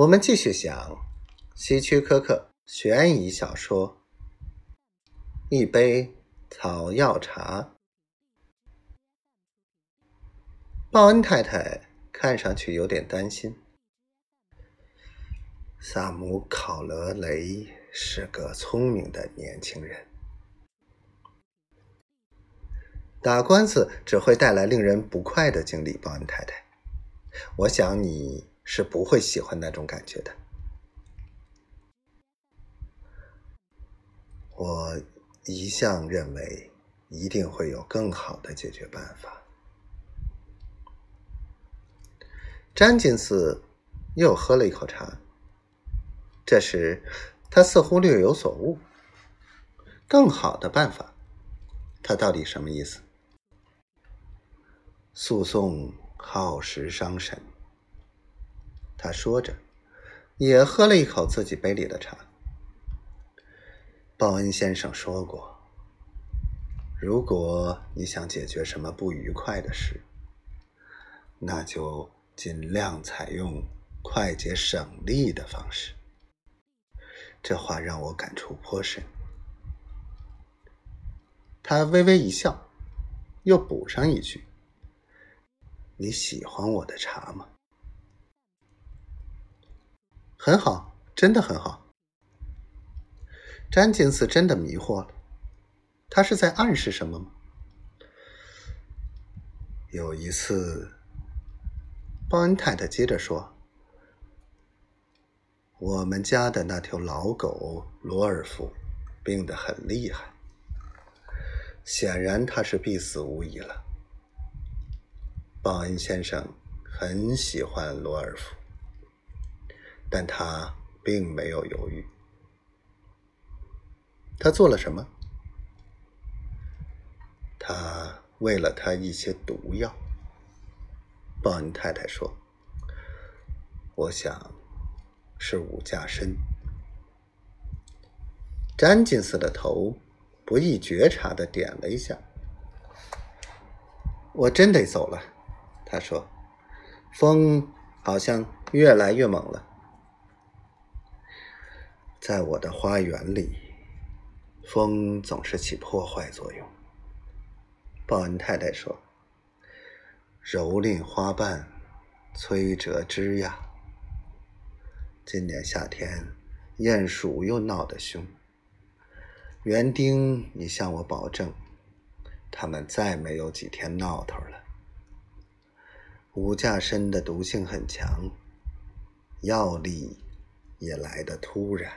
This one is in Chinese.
我们继续讲希区柯克悬疑小说《一杯草药茶》。鲍恩太太看上去有点担心。萨姆·考勒雷是个聪明的年轻人，打官司只会带来令人不快的经历。鲍恩太太，我想你。是不会喜欢那种感觉的。我一向认为一定会有更好的解决办法。詹金斯又喝了一口茶，这时他似乎略有所悟。更好的办法，他到底什么意思？诉讼耗时伤神。他说着，也喝了一口自己杯里的茶。鲍恩先生说过：“如果你想解决什么不愉快的事，那就尽量采用快捷省力的方式。”这话让我感触颇深。他微微一笑，又补上一句：“你喜欢我的茶吗？”很好，真的很好。詹金斯真的迷惑了，他是在暗示什么吗？有一次，鲍恩太太接着说：“我们家的那条老狗罗尔夫病得很厉害，显然他是必死无疑了。鲍恩先生很喜欢罗尔夫。”但他并没有犹豫。他做了什么？他喂了他一些毒药。鲍恩太太说：“我想是五架身。”詹金斯的头不易觉察的点了一下。“我真得走了。”他说，“风好像越来越猛了。”在我的花园里，风总是起破坏作用。鲍恩太太说：“蹂躏花瓣，摧折枝桠。今年夏天，鼹鼠又闹得凶。园丁，你向我保证，他们再没有几天闹头了。五价参的毒性很强，药力也来得突然。”